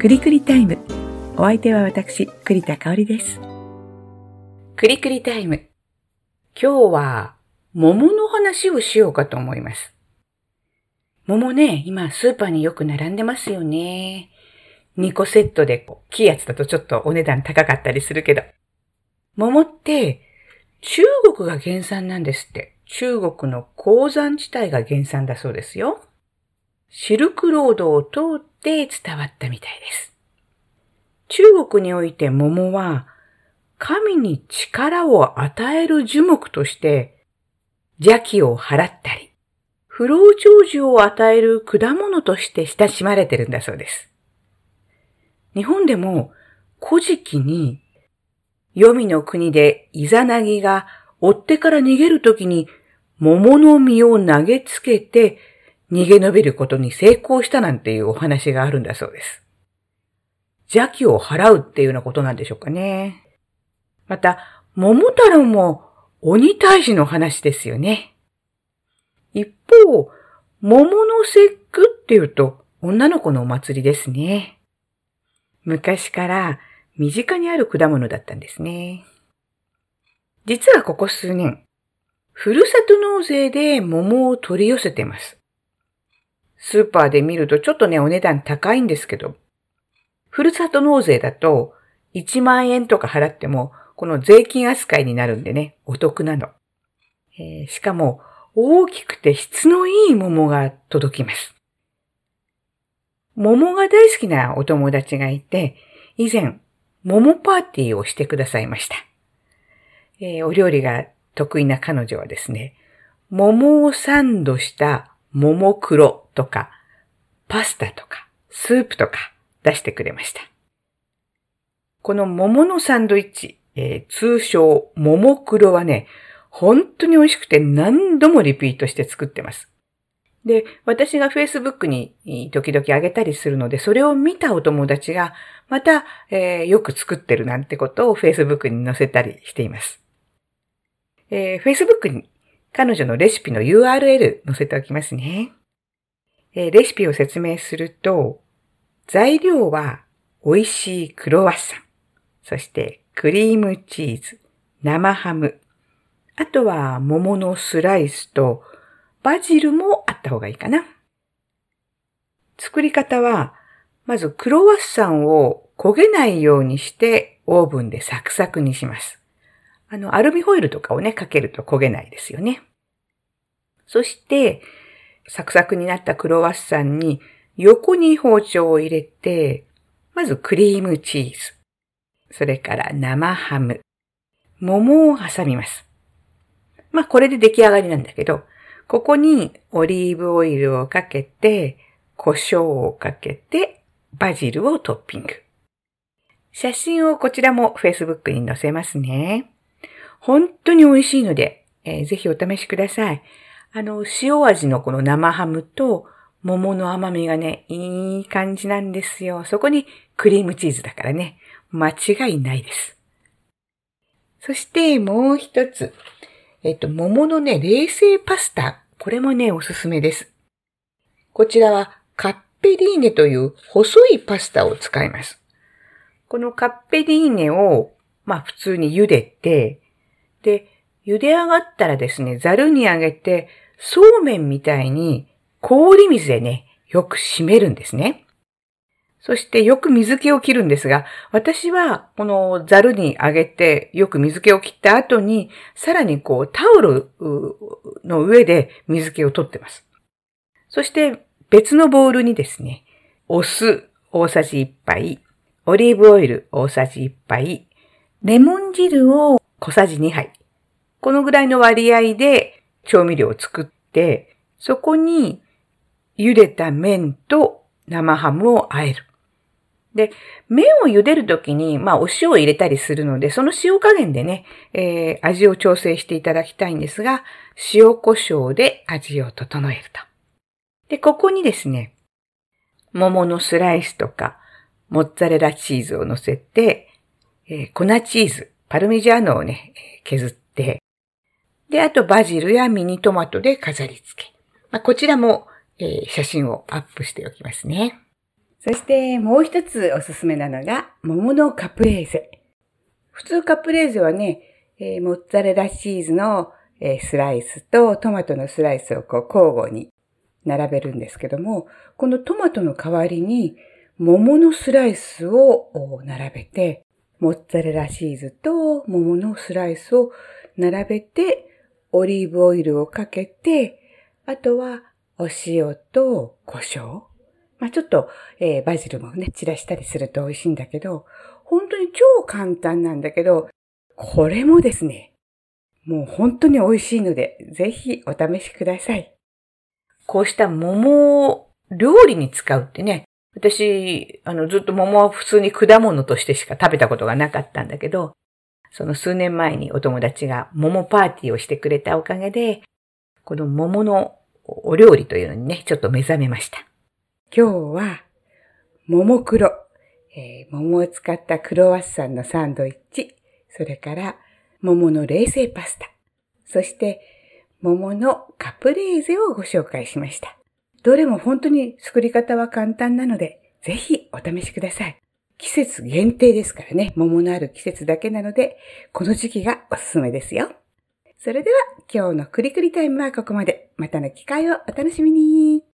くりくりタイム。お相手は私、栗田香織です。くりくりタイム。今日は桃の話をしようかと思います。桃ね、今スーパーによく並んでますよね。2個セットでこう、大きいやつだとちょっとお値段高かったりするけど。桃って中国が原産なんですって。中国の鉱山地帯が原産だそうですよ。シルクロードを通っって伝わったみたいです。中国において桃は神に力を与える樹木として邪気を払ったり、不老長寿を与える果物として親しまれてるんだそうです。日本でも古事記に黄泉の国でイザナギが追ってから逃げるときに桃の実を投げつけて逃げ延びることに成功したなんていうお話があるんだそうです。邪気を払うっていうようなことなんでしょうかね。また、桃太郎も鬼退治の話ですよね。一方、桃の節句っていうと女の子のお祭りですね。昔から身近にある果物だったんですね。実はここ数年、ふるさと納税で桃を取り寄せてます。スーパーで見るとちょっとね、お値段高いんですけど、ふるさと納税だと1万円とか払っても、この税金扱いになるんでね、お得なの。えーしかも、大きくて質のいい桃が届きます。桃が大好きなお友達がいて、以前、桃パーティーをしてくださいました。えーお料理が得意な彼女はですね、桃をサンドした桃黒とか、パスタとか、スープとか出してくれました。この桃のサンドイッチ、えー通称桃黒はね、本当に美味しくて何度もリピートして作ってます。で、私が Facebook に時々あげたりするので、それを見たお友達が、また、えーよく作ってるなんてことを Facebook に載せたりしています。えー Facebook に彼女のレシピの URL 載せておきますね。えーレシピを説明すると、材料は美味しいクロワッサン、そしてクリームチーズ、生ハム、あとは桃のスライスとバジルもあった方がいいかな。作り方は、まずクロワッサンを焦げないようにしてオーブンでサクサクにします。あの、アルミホイルとかをね、かけると焦げないですよね。そして、サクサクになったクロワッサンに横に包丁を入れて、まずクリームチーズ、それから生ハム、桃を挟みます。まあ、これで出来上がりなんだけど、ここにオリーブオイルをかけて、胡椒をかけて、バジルをトッピング。写真をこちらも Facebook に載せますね。本当に美味しいので、えーぜひお試しください。あの、塩味のこの生ハムと桃の甘みがね、いい感じなんですよ。そこにクリームチーズだからね、間違いないです。そしてもう一つ。えっと、桃のね、冷製パスタ。これもね、おすすめです。こちらはカッペリーネという細いパスタを使います。このカッペリーネを、まあ普通に茹でて、で、茹で上がったらですね、ザルにあげて、そうめんみたいに氷水でね、よく締めるんですね。そしてよく水気を切るんですが、私はこのザルにあげてよく水気を切った後に、さらにこうタオルの上で水気を取ってます。そして別のボウルにですね、お酢大さじ1杯、オリーブオイル大さじ1杯、レモン汁を小さじ2杯。このぐらいの割合で調味料を作って、そこに茹でた麺と生ハムを和える。で、麺を茹でるときに、まあ、お塩を入れたりするので、その塩加減でね、えー味を調整していただきたいんですが、塩胡椒で味を整えると。で、ここにですね、桃のスライスとか、モッツァレラチーズを乗せて、えー粉チーズ、パルミジャーノをね、削って、で、あとバジルやミニトマトで飾り付け。まあ、こちらも、えー写真をアップしておきますね。そしてもう一つおすすめなのが、桃のカプレーゼ。普通カプレーゼはね、えー、モッツァレラチーズの、えー、スライスとトマトのスライスをこう交互に並べるんですけども、このトマトの代わりに桃のスライスを並べて、モッツァレラチーズと桃のスライスを並べて、オリーブオイルをかけて、あとはお塩と胡椒。まあ、ちょっと、えー、バジルもね、散らしたりすると美味しいんだけど、本当に超簡単なんだけど、これもですね、もう本当に美味しいので、ぜひお試しください。こうした桃を料理に使うってね、私、あの、ずっと桃は普通に果物としてしか食べたことがなかったんだけど、その数年前にお友達が桃パーティーをしてくれたおかげで、この桃のお料理というのにね、ちょっと目覚めました。今日は、桃黒、えー、桃を使ったクロワッサンのサンドイッチ、それから桃の冷製パスタ、そして桃のカプレーゼをご紹介しました。どれも本当に作り方は簡単なので、ぜひお試しください。季節限定ですからね、桃のある季節だけなので、この時期がおすすめですよ。それでは今日のクリクリタイムはここまで。またの機会をお楽しみに。